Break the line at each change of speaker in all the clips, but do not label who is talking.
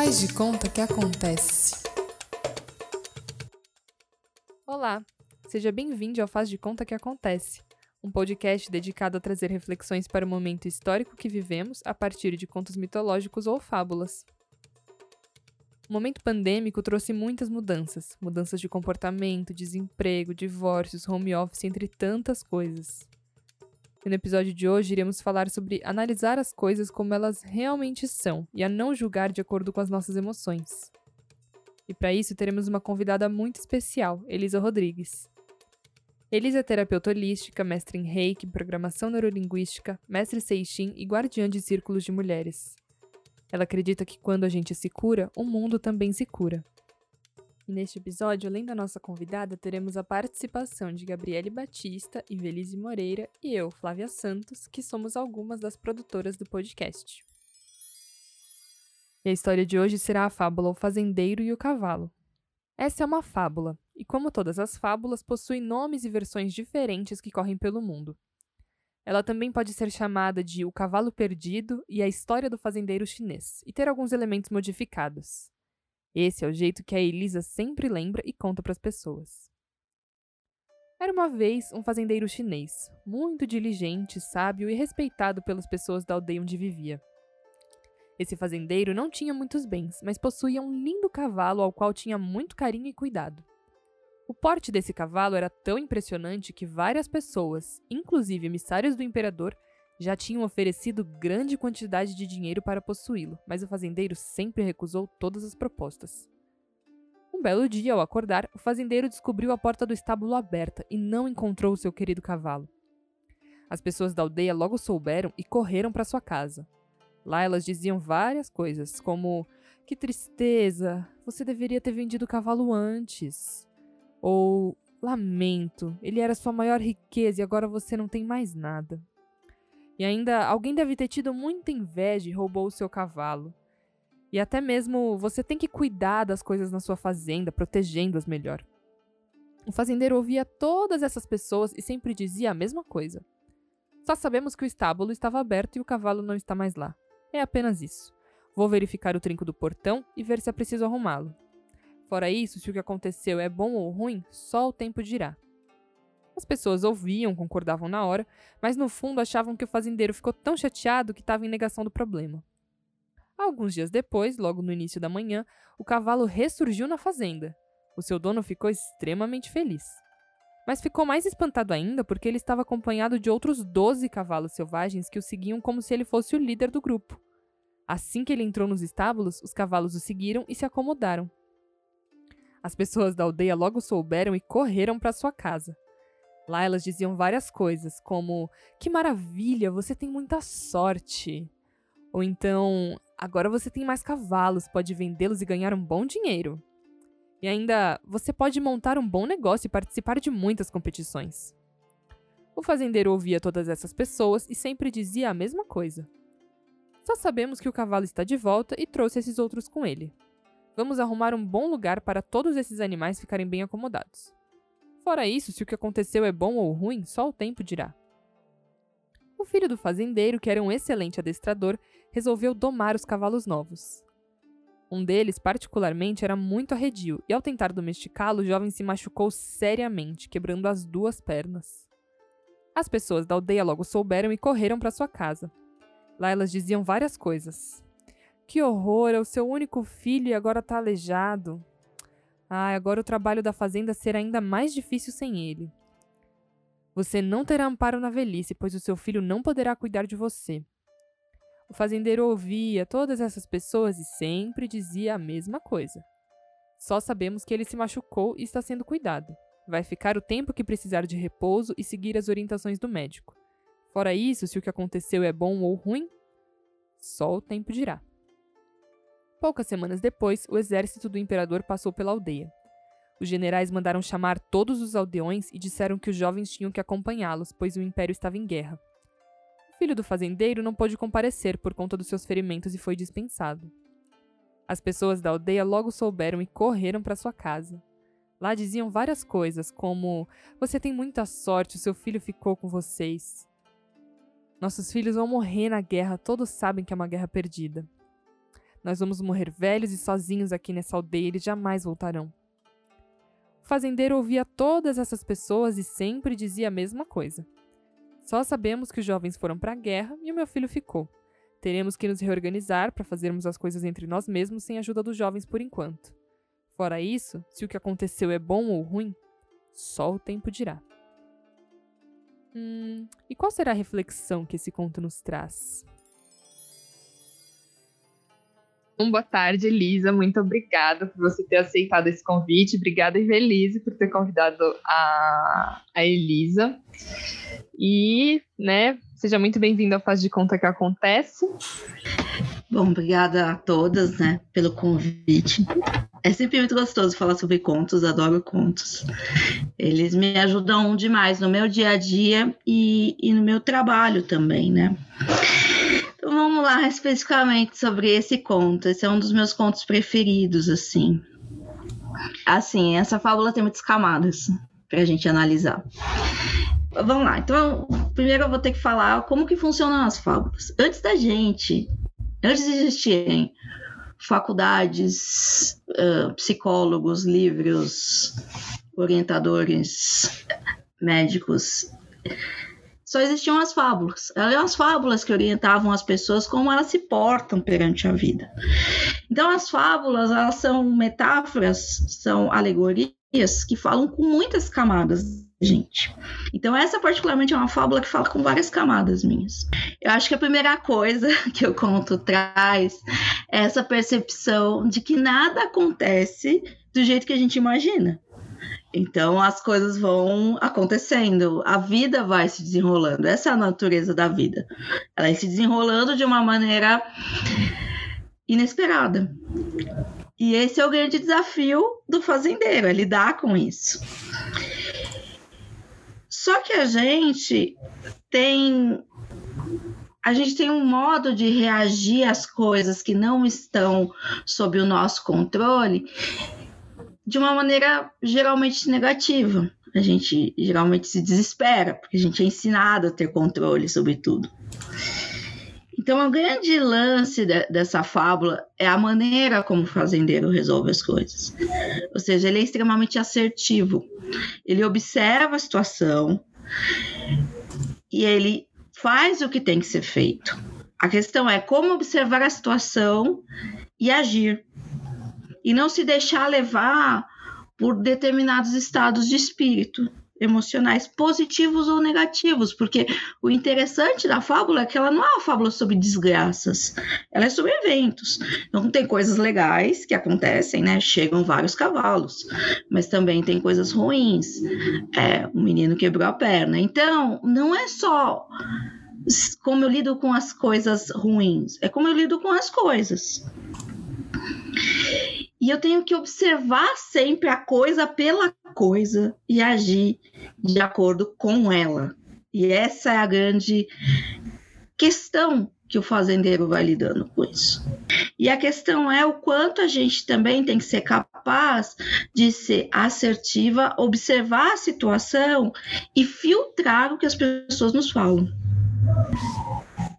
Faz de conta que acontece.
Olá, seja bem-vindo ao Faz de Conta que Acontece, um podcast dedicado a trazer reflexões para o momento histórico que vivemos a partir de contos mitológicos ou fábulas. O momento pandêmico trouxe muitas mudanças, mudanças de comportamento, desemprego, divórcios, home office, entre tantas coisas. E no episódio de hoje iremos falar sobre analisar as coisas como elas realmente são e a não julgar de acordo com as nossas emoções. E para isso teremos uma convidada muito especial, Elisa Rodrigues. Elisa é terapeuta holística, mestre em Reiki, programação neurolinguística, mestre Seixin e guardiã de círculos de mulheres. Ela acredita que quando a gente se cura, o mundo também se cura. E neste episódio, além da nossa convidada, teremos a participação de Gabriele Batista, Ivelise Moreira e eu, Flávia Santos, que somos algumas das produtoras do podcast. E a história de hoje será a fábula O Fazendeiro e o Cavalo. Essa é uma fábula, e como todas as fábulas, possui nomes e versões diferentes que correm pelo mundo. Ela também pode ser chamada de O Cavalo Perdido e a História do Fazendeiro Chinês, e ter alguns elementos modificados. Esse é o jeito que a Elisa sempre lembra e conta para as pessoas. Era uma vez um fazendeiro chinês, muito diligente, sábio e respeitado pelas pessoas da aldeia onde vivia. Esse fazendeiro não tinha muitos bens, mas possuía um lindo cavalo ao qual tinha muito carinho e cuidado. O porte desse cavalo era tão impressionante que várias pessoas, inclusive emissários do imperador, já tinham oferecido grande quantidade de dinheiro para possuí-lo, mas o fazendeiro sempre recusou todas as propostas. Um belo dia, ao acordar, o fazendeiro descobriu a porta do estábulo aberta e não encontrou o seu querido cavalo. As pessoas da aldeia logo souberam e correram para sua casa. Lá elas diziam várias coisas, como: Que tristeza, você deveria ter vendido o cavalo antes. Ou: Lamento, ele era sua maior riqueza e agora você não tem mais nada. E ainda alguém deve ter tido muita inveja e roubou o seu cavalo. E até mesmo você tem que cuidar das coisas na sua fazenda, protegendo-as melhor. O fazendeiro ouvia todas essas pessoas e sempre dizia a mesma coisa. Só sabemos que o estábulo estava aberto e o cavalo não está mais lá. É apenas isso. Vou verificar o trinco do portão e ver se é preciso arrumá-lo. Fora isso, se o que aconteceu é bom ou ruim, só o tempo dirá. As pessoas ouviam, concordavam na hora, mas no fundo achavam que o fazendeiro ficou tão chateado que estava em negação do problema. Alguns dias depois, logo no início da manhã, o cavalo ressurgiu na fazenda. O seu dono ficou extremamente feliz. Mas ficou mais espantado ainda porque ele estava acompanhado de outros 12 cavalos selvagens que o seguiam como se ele fosse o líder do grupo. Assim que ele entrou nos estábulos, os cavalos o seguiram e se acomodaram. As pessoas da aldeia logo souberam e correram para sua casa. Lá elas diziam várias coisas, como: Que maravilha, você tem muita sorte. Ou então: Agora você tem mais cavalos, pode vendê-los e ganhar um bom dinheiro. E ainda: Você pode montar um bom negócio e participar de muitas competições. O fazendeiro ouvia todas essas pessoas e sempre dizia a mesma coisa. Só sabemos que o cavalo está de volta e trouxe esses outros com ele. Vamos arrumar um bom lugar para todos esses animais ficarem bem acomodados. Fora isso, se o que aconteceu é bom ou ruim, só o tempo dirá. O filho do fazendeiro, que era um excelente adestrador, resolveu domar os cavalos novos. Um deles, particularmente, era muito arredio, e ao tentar domesticá-lo, o jovem se machucou seriamente, quebrando as duas pernas. As pessoas da aldeia logo souberam e correram para sua casa. Lá elas diziam várias coisas. Que horror, é o seu único filho e agora está aleijado. Ah, agora o trabalho da fazenda será ainda mais difícil sem ele. Você não terá amparo na velhice, pois o seu filho não poderá cuidar de você. O fazendeiro ouvia todas essas pessoas e sempre dizia a mesma coisa. Só sabemos que ele se machucou e está sendo cuidado. Vai ficar o tempo que precisar de repouso e seguir as orientações do médico. Fora isso, se o que aconteceu é bom ou ruim, só o tempo dirá. Poucas semanas depois, o exército do imperador passou pela aldeia. Os generais mandaram chamar todos os aldeões e disseram que os jovens tinham que acompanhá-los, pois o império estava em guerra. O filho do fazendeiro não pôde comparecer por conta dos seus ferimentos e foi dispensado. As pessoas da aldeia logo souberam e correram para sua casa. Lá diziam várias coisas, como: Você tem muita sorte, o seu filho ficou com vocês. Nossos filhos vão morrer na guerra, todos sabem que é uma guerra perdida. Nós vamos morrer velhos e sozinhos aqui nessa aldeia, eles jamais voltarão. O fazendeiro ouvia todas essas pessoas e sempre dizia a mesma coisa. Só sabemos que os jovens foram para a guerra e o meu filho ficou. Teremos que nos reorganizar para fazermos as coisas entre nós mesmos sem a ajuda dos jovens por enquanto. Fora isso, se o que aconteceu é bom ou ruim, só o tempo dirá. Hum, e qual será a reflexão que esse conto nos traz?
Boa tarde, Elisa. Muito obrigada por você ter aceitado esse convite. Obrigada, Evelise, por ter convidado a, a Elisa. E, né, seja muito bem-vinda ao Faz de Conta que Acontece.
Bom, obrigada a todas, né, pelo convite. É sempre muito gostoso falar sobre contos, adoro contos. Eles me ajudam demais no meu dia a dia e, e no meu trabalho também, né? Vamos lá especificamente sobre esse conto. Esse é um dos meus contos preferidos, assim. Assim, essa fábula tem muitas camadas para a gente analisar. Vamos lá. Então, primeiro eu vou ter que falar como que funcionam as fábulas. Antes da gente, antes de existirem faculdades, uh, psicólogos, livros, orientadores, médicos, só existiam as fábulas. Eram as fábulas que orientavam as pessoas como elas se portam perante a vida. Então, as fábulas, elas são metáforas, são alegorias que falam com muitas camadas gente. Então, essa particularmente é uma fábula que fala com várias camadas minhas. Eu acho que a primeira coisa que o conto traz é essa percepção de que nada acontece do jeito que a gente imagina. Então as coisas vão acontecendo, a vida vai se desenrolando. Essa é a natureza da vida. Ela vai se desenrolando de uma maneira inesperada. E esse é o grande desafio do fazendeiro, é lidar com isso. Só que a gente tem a gente tem um modo de reagir às coisas que não estão sob o nosso controle de uma maneira geralmente negativa. A gente geralmente se desespera, porque a gente é ensinado a ter controle sobre tudo. Então, o grande lance de, dessa fábula é a maneira como o fazendeiro resolve as coisas. Ou seja, ele é extremamente assertivo. Ele observa a situação e ele faz o que tem que ser feito. A questão é como observar a situação e agir. E não se deixar levar por determinados estados de espírito emocionais positivos ou negativos, porque o interessante da fábula é que ela não é uma fábula sobre desgraças, ela é sobre eventos. Então tem coisas legais que acontecem, né? Chegam vários cavalos, mas também tem coisas ruins. É, um menino quebrou a perna. Então, não é só como eu lido com as coisas ruins, é como eu lido com as coisas. E eu tenho que observar sempre a coisa pela coisa e agir de acordo com ela. E essa é a grande questão que o fazendeiro vai lidando com isso. E a questão é o quanto a gente também tem que ser capaz de ser assertiva, observar a situação e filtrar o que as pessoas nos falam.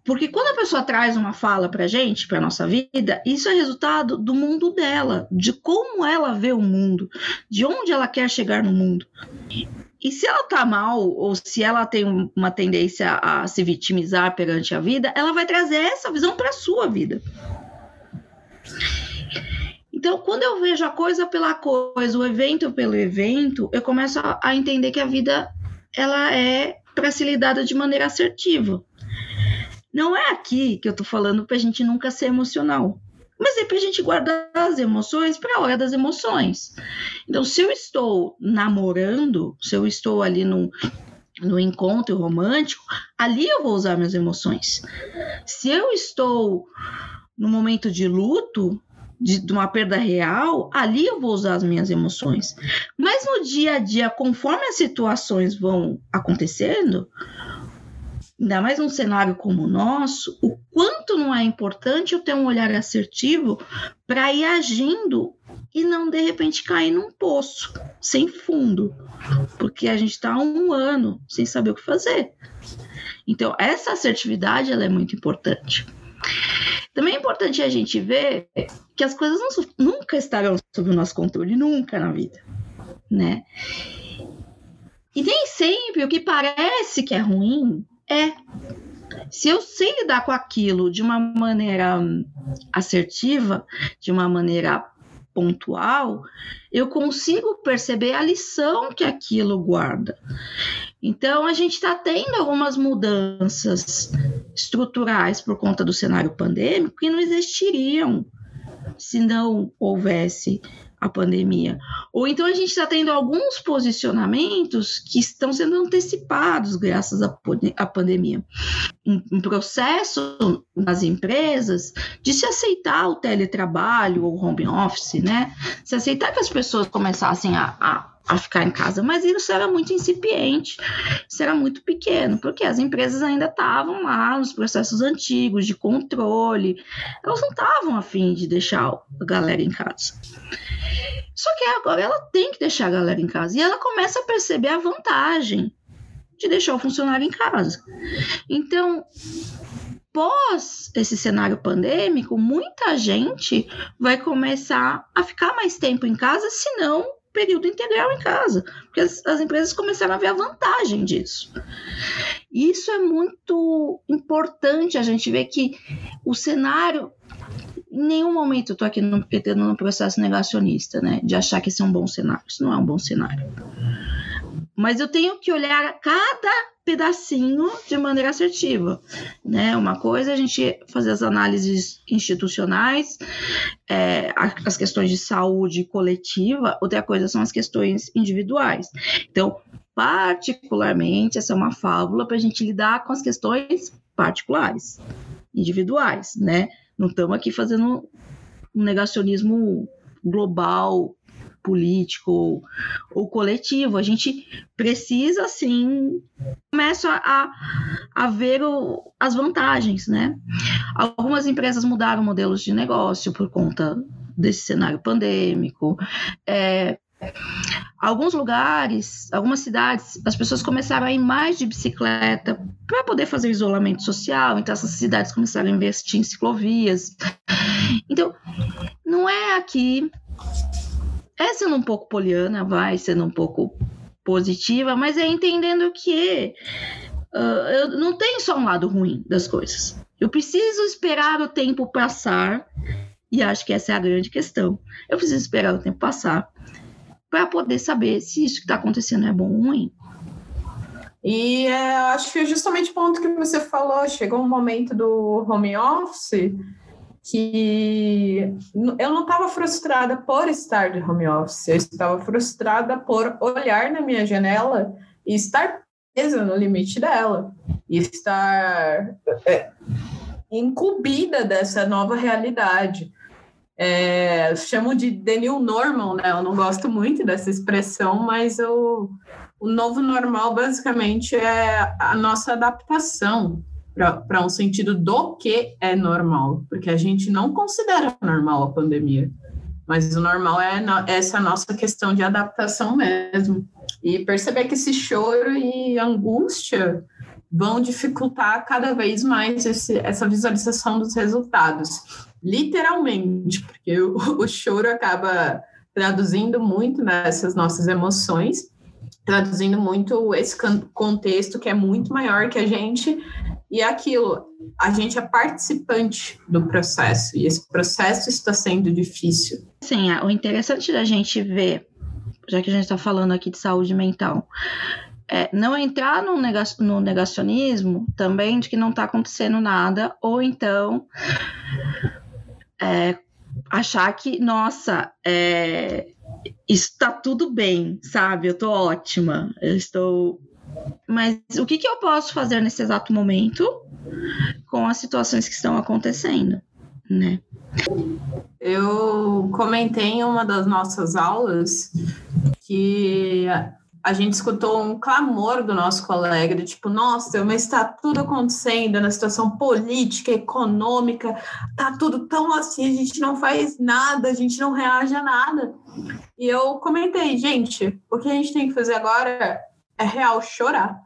Porque quando a pessoa traz uma fala para gente, para nossa vida, isso é resultado do mundo dela, de como ela vê o mundo, de onde ela quer chegar no mundo. E se ela tá mal, ou se ela tem uma tendência a se vitimizar perante a vida, ela vai trazer essa visão para sua vida. Então, quando eu vejo a coisa pela coisa, o evento pelo evento, eu começo a entender que a vida ela é para ser lidada de maneira assertiva. Não é aqui que eu tô falando pra gente nunca ser emocional. Mas é pra gente guardar as emoções para a hora das emoções. Então, se eu estou namorando, se eu estou ali no, no encontro romântico, ali eu vou usar minhas emoções. Se eu estou no momento de luto, de, de, uma perda real, ali eu vou usar as minhas emoções. Mas no dia a dia, conforme as situações vão acontecendo, ainda mais num cenário como o nosso, o quanto não é importante eu ter um olhar assertivo para ir agindo e não de repente cair num poço sem fundo, porque a gente está um ano sem saber o que fazer. Então essa assertividade ela é muito importante. Também é importante a gente ver que as coisas não, nunca estarão sob o nosso controle, nunca na vida, né? E nem sempre o que parece que é ruim é. Se eu sei lidar com aquilo de uma maneira assertiva, de uma maneira pontual, eu consigo perceber a lição que aquilo guarda. Então, a gente está tendo algumas mudanças estruturais por conta do cenário pandêmico que não existiriam se não houvesse a pandemia. Ou então a gente está tendo alguns posicionamentos que estão sendo antecipados graças à, pandemia. Um, um, processo nas empresas de se aceitar o teletrabalho ou home office, né? Se aceitar que as pessoas começassem a, a a ficar em casa, mas isso era muito incipiente, isso era muito pequeno, porque as empresas ainda estavam lá nos processos antigos de controle, elas não estavam afim de deixar a galera em casa. Só que agora ela tem que deixar a galera em casa e ela começa a perceber a vantagem de deixar o funcionário em casa. Então, pós esse cenário pandêmico, muita gente vai começar a ficar mais tempo em casa, se não período integral em casa, porque as, as, empresas começaram a ver a vantagem disso. Isso é muito importante a gente ver que o cenário. Em nenhum momento eu estou aqui no, no processo negacionista, né? De achar que esse é um bom cenário. Isso não é um bom cenário. Mas eu tenho que olhar cada pedacinho de maneira assertiva. Né? Uma coisa é a gente fazer as análises institucionais, é, as questões de saúde coletiva, outra coisa são as questões individuais. Então, particularmente, essa é uma fábula para a gente lidar com as questões particulares, individuais, né? Não estamos aqui fazendo um negacionismo global político ou, ou coletivo. A gente precisa, sim, começa a, a ver o, as vantagens, né? Algumas empresas mudaram modelos de negócio por conta desse cenário pandêmico. É, alguns lugares, algumas cidades, as pessoas começaram a ir mais de bicicleta para poder fazer isolamento social, então essas cidades começaram a investir em ciclovias. Então, não é aqui é sendo um pouco poliana, vai sendo um pouco positiva, mas é entendendo que uh, eu não tem só um lado ruim das coisas. Eu preciso esperar o tempo passar, e acho que essa é a grande questão. Eu preciso esperar o tempo passar para poder saber se isso que está acontecendo é bom ou ruim.
E é, acho que é justamente o ponto que você falou, chegou um momento do home office que eu não estava frustrada por estar de home office, eu estava frustrada por olhar na minha janela e estar presa no limite dela, e estar é, incumbida dessa nova realidade. É, chamo de The New Normal, né? Eu não gosto muito dessa expressão, mas eu, o novo normal basicamente é a nossa adaptação para um sentido do que é normal, porque a gente não considera normal a pandemia, mas o normal é essa nossa questão de adaptação mesmo. E perceber que esse choro e angústia vão dificultar cada vez mais esse, essa visualização dos resultados. Literalmente, porque o, o choro acaba traduzindo muito nessas nossas emoções, traduzindo muito esse contexto que é muito maior que a gente e é aquilo, a gente é participante do processo e esse processo está sendo difícil.
Sim, o interessante da gente ver, já que a gente está falando aqui de saúde mental, é não entrar no negacionismo também de que não está acontecendo nada, ou então é, achar que, nossa, é, está tudo bem, sabe? Eu estou ótima, eu estou mas o que, que eu posso fazer nesse exato momento com as situações que estão acontecendo, né?
Eu comentei em uma das nossas aulas que a gente escutou um clamor do nosso colega, de tipo, nossa, mas está tudo acontecendo na situação política, econômica, tá tudo tão assim, a gente não faz nada, a gente não reage a nada. E eu comentei, gente, o que a gente tem que fazer agora é real chorar.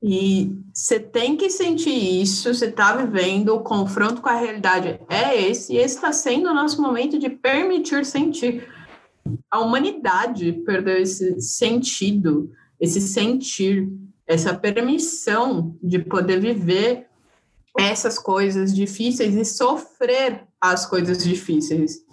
E você tem que sentir isso, você está vivendo, o confronto com a realidade é esse, e esse está sendo o nosso momento de permitir sentir. A humanidade perdeu esse sentido, esse sentir, essa permissão de poder viver essas coisas difíceis e sofrer as coisas difíceis.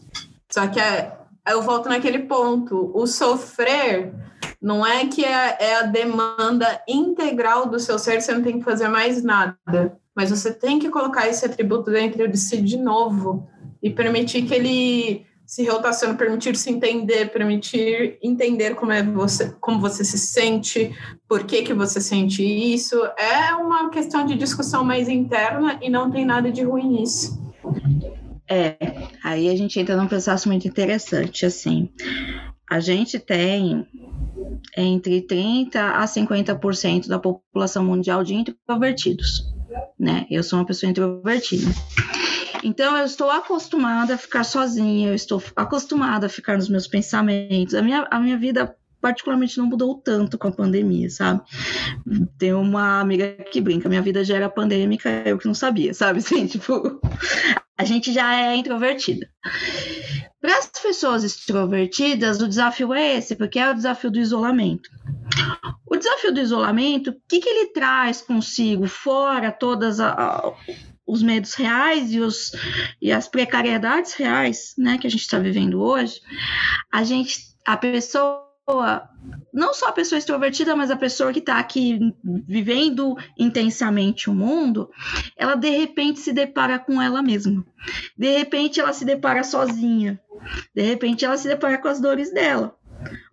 Só que é, eu volto naquele ponto, o sofrer não é que é, é a demanda integral do seu ser, você não tem que fazer mais nada. Mas você tem que colocar esse atributo dentro de si de novo e permitir que ele se rotacione, permitir se entender, permitir entender como é você, como você se sente, por que que você sente isso. É uma questão de discussão mais interna e não tem nada de ruim nisso.
É, aí a gente entra num processo muito interessante, assim. A gente tem entre 30% a 50% da população mundial de introvertidos, né? Eu sou uma pessoa introvertida. Então, eu estou acostumada a ficar sozinha, eu estou acostumada a ficar nos meus pensamentos. A minha, a minha vida particularmente não mudou tanto com a pandemia, sabe? Tem uma amiga que brinca, minha vida já era pandêmica, eu que não sabia, sabe? Assim, tipo, a gente já é introvertida. Para as pessoas extrovertidas, o desafio é esse, porque é o desafio do isolamento. O desafio do isolamento, o que, que ele traz consigo, fora todas os medos reais e, os, e as precariedades reais, né, que a gente está vivendo hoje, a gente, a pessoa não só a pessoa extrovertida, mas a pessoa que está aqui vivendo intensamente o mundo, ela de repente se depara com ela mesma. De repente ela se depara sozinha. De repente ela se depara com as dores dela.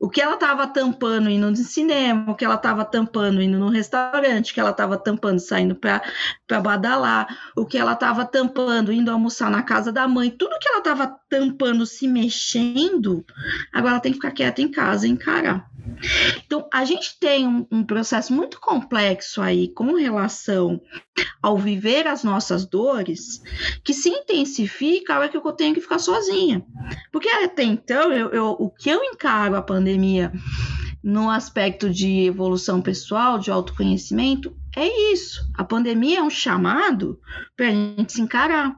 O que ela estava tampando indo no cinema, o que ela estava tampando indo no restaurante, o que ela estava tampando saindo para badalar, o que ela estava tampando indo almoçar na casa da mãe, tudo que ela estava tampando se mexendo, agora ela tem que ficar quieta em casa e encarar. Então, a gente tem um, um, processo muito complexo aí com relação ao viver as nossas dores, que se intensifica a hora que eu tenho que ficar sozinha. Porque até então, eu, eu, o que eu encaro a pandemia no aspecto de evolução pessoal, de autoconhecimento, é isso. A pandemia é um chamado para a gente se encarar,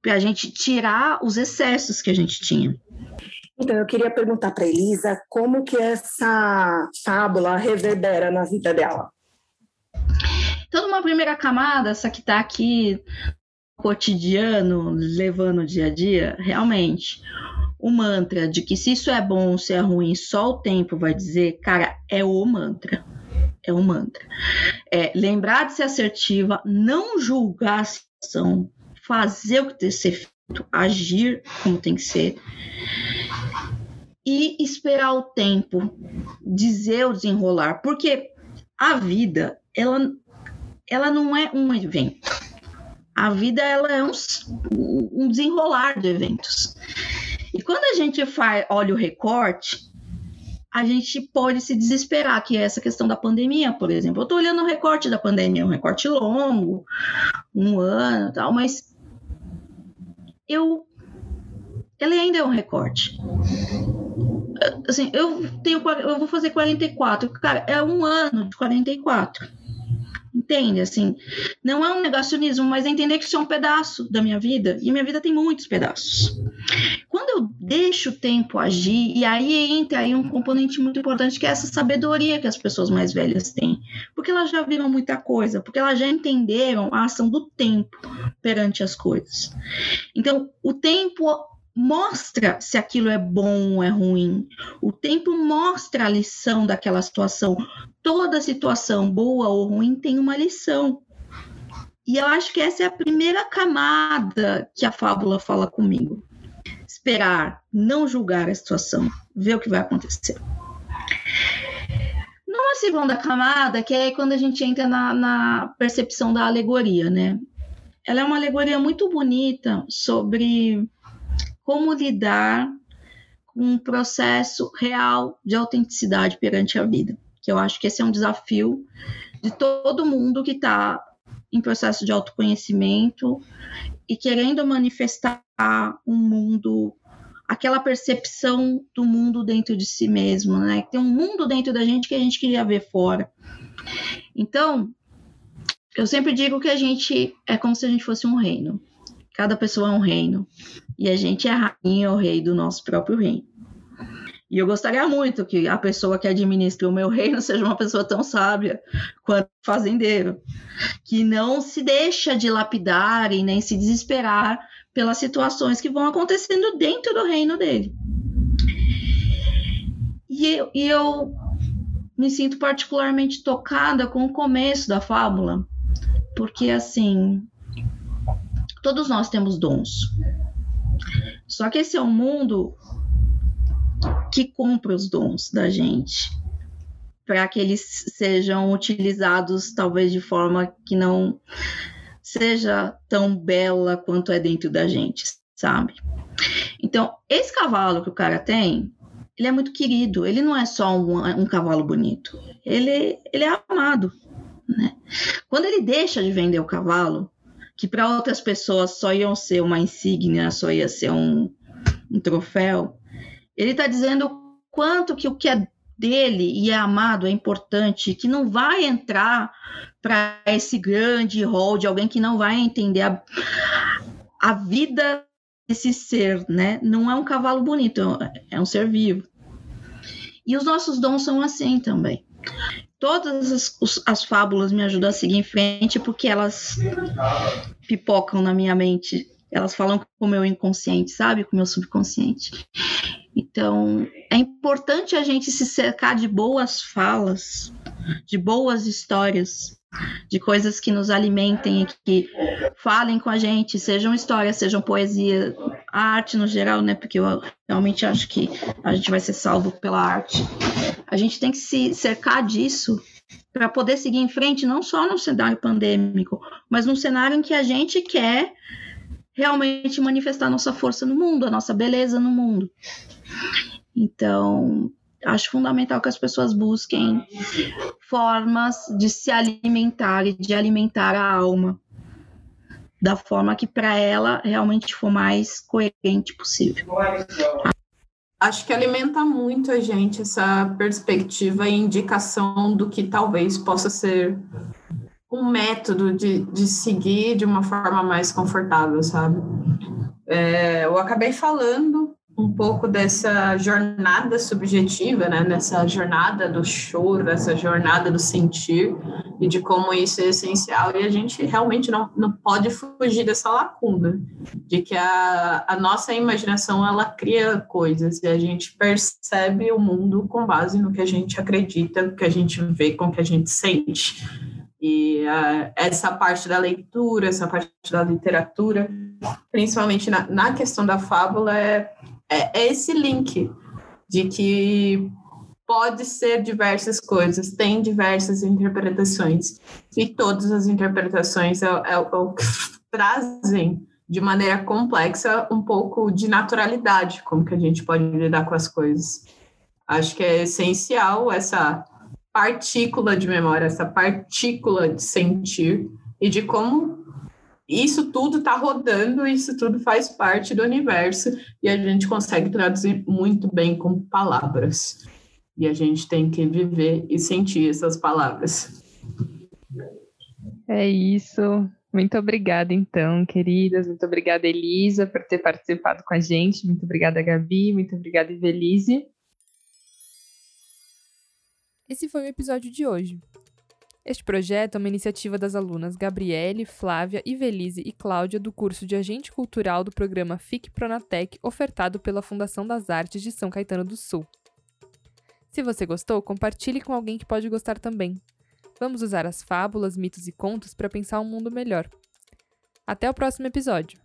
para a gente tirar os excessos que a gente tinha.
Então, eu queria perguntar para Elisa como que essa fábula reverbera na vida dela.
Então, uma primeira camada, essa que está aqui cotidiano, levando o dia a dia, realmente, o mantra de que se isso é bom ou se é ruim, só o tempo vai dizer, cara, é o mantra. É o mantra. É lembrar de ser assertiva, não julgar a situação, fazer o que tem que ser feito, agir como tem que ser e esperar o tempo, dizer o desenrolar, porque a vida, ela, ela não é um evento. A vida, ela é um, um desenrolar de eventos. E quando a gente faz, olha o recorte, a gente pode se desesperar, que é essa questão da pandemia, por exemplo. Eu estou olhando o recorte da pandemia, um recorte longo, um ano tal, mas eu ele ainda é um recorte. Assim, eu tenho eu vou fazer 44, cara, é um ano de 44. Entende? Assim, não é um negacionismo, mas é entender que isso é um pedaço da minha vida e minha vida tem muitos pedaços. Quando eu deixo o tempo agir, e aí entra aí um componente muito importante que é essa sabedoria que as pessoas mais velhas têm, porque elas já viram muita coisa, porque elas já entenderam a ação do tempo perante as coisas. Então, o tempo mostra se aquilo é bom ou é ruim. O tempo mostra a lição daquela situação. Toda situação, boa ou ruim, tem uma lição. E eu acho que essa é a primeira camada que a fábula fala comigo. Esperar, não julgar a situação, ver o que vai acontecer. Numa segunda camada, que é quando a gente entra na, na percepção da alegoria, né? Ela é uma alegoria muito bonita sobre como lidar com um processo real de autenticidade perante a vida. Que eu acho que esse é um desafio de todo mundo que está em processo de autoconhecimento e querendo manifestar um mundo, aquela percepção do mundo dentro de si mesmo, né? Tem um mundo dentro da gente que a gente queria ver fora. Então, eu sempre digo que a gente é como se a gente fosse um reino. Cada pessoa é um reino. E a gente é a rainha ou rei do nosso próprio reino. E eu gostaria muito que a pessoa que administra o meu reino seja uma pessoa tão sábia quanto o fazendeiro, que não se deixa de lapidar e nem se desesperar pelas situações que vão acontecendo dentro do reino dele. E eu, e eu me sinto particularmente tocada com o começo da fábula, porque assim, todos nós temos dons. Só que esse é um mundo que compra os dons da gente para que eles sejam utilizados talvez de forma que não seja tão bela quanto é dentro da gente, sabe? Então, esse cavalo que o cara tem, ele é muito querido. Ele não é só um, um cavalo bonito. Ele, ele é amado. Né? Quando ele deixa de vender o cavalo, que para outras pessoas só iam ser uma insígnia, só ia ser um, um troféu, ele está dizendo quanto que o que é dele e é amado é importante, que não vai entrar para esse grande rol de alguém que não vai entender a, a vida desse ser, né? Não é um cavalo bonito, é um ser vivo. E os nossos dons são assim também. Todas as, as fábulas me ajudam a seguir em frente porque elas pipocam na minha mente. Elas falam com o meu inconsciente, sabe? Com o meu subconsciente. Então, é importante a gente se cercar de boas falas, de boas histórias, de coisas que nos alimentem e que falem com a gente, sejam histórias, sejam poesia, arte no geral, né? Porque eu realmente acho que a gente vai ser salvo pela arte. A gente tem que se cercar disso para poder seguir em frente, não só no cenário pandêmico, mas num cenário em que a gente quer realmente manifestar nossa força no mundo, a nossa beleza no mundo. Então, acho fundamental que as pessoas busquem formas de se alimentar e de alimentar a alma da forma que para ela realmente for mais coerente possível.
Acho que alimenta muito a gente essa perspectiva e indicação do que talvez possa ser um método de, de seguir de uma forma mais confortável, sabe? É, eu acabei falando um pouco dessa jornada subjetiva, né? Nessa jornada do choro, essa jornada do sentir e de como isso é essencial e a gente realmente não, não pode fugir dessa lacuna de que a, a nossa imaginação ela cria coisas e a gente percebe o mundo com base no que a gente acredita, no que a gente vê, com o que a gente sente. E uh, essa parte da leitura, essa parte da literatura, principalmente na, na questão da fábula, é é, é esse link de que pode ser diversas coisas, tem diversas interpretações, e todas as interpretações é, é, é o que trazem de maneira complexa um pouco de naturalidade, como que a gente pode lidar com as coisas. Acho que é essencial essa partícula de memória, essa partícula de sentir e de como isso tudo está rodando, isso tudo faz parte do universo e a gente consegue traduzir muito bem com palavras. E a gente tem que viver e sentir essas palavras.
É isso. Muito obrigada, então, queridas. Muito obrigada, Elisa, por ter participado com a gente. Muito obrigada, Gabi. Muito obrigada, Ivelise.
Esse foi o episódio de hoje. Este projeto é uma iniciativa das alunas Gabriele, Flávia, Ivelise e Cláudia do curso de Agente Cultural do programa FIC Pronatec, ofertado pela Fundação das Artes de São Caetano do Sul. Se você gostou, compartilhe com alguém que pode gostar também. Vamos usar as fábulas, mitos e contos para pensar um mundo melhor. Até o próximo episódio!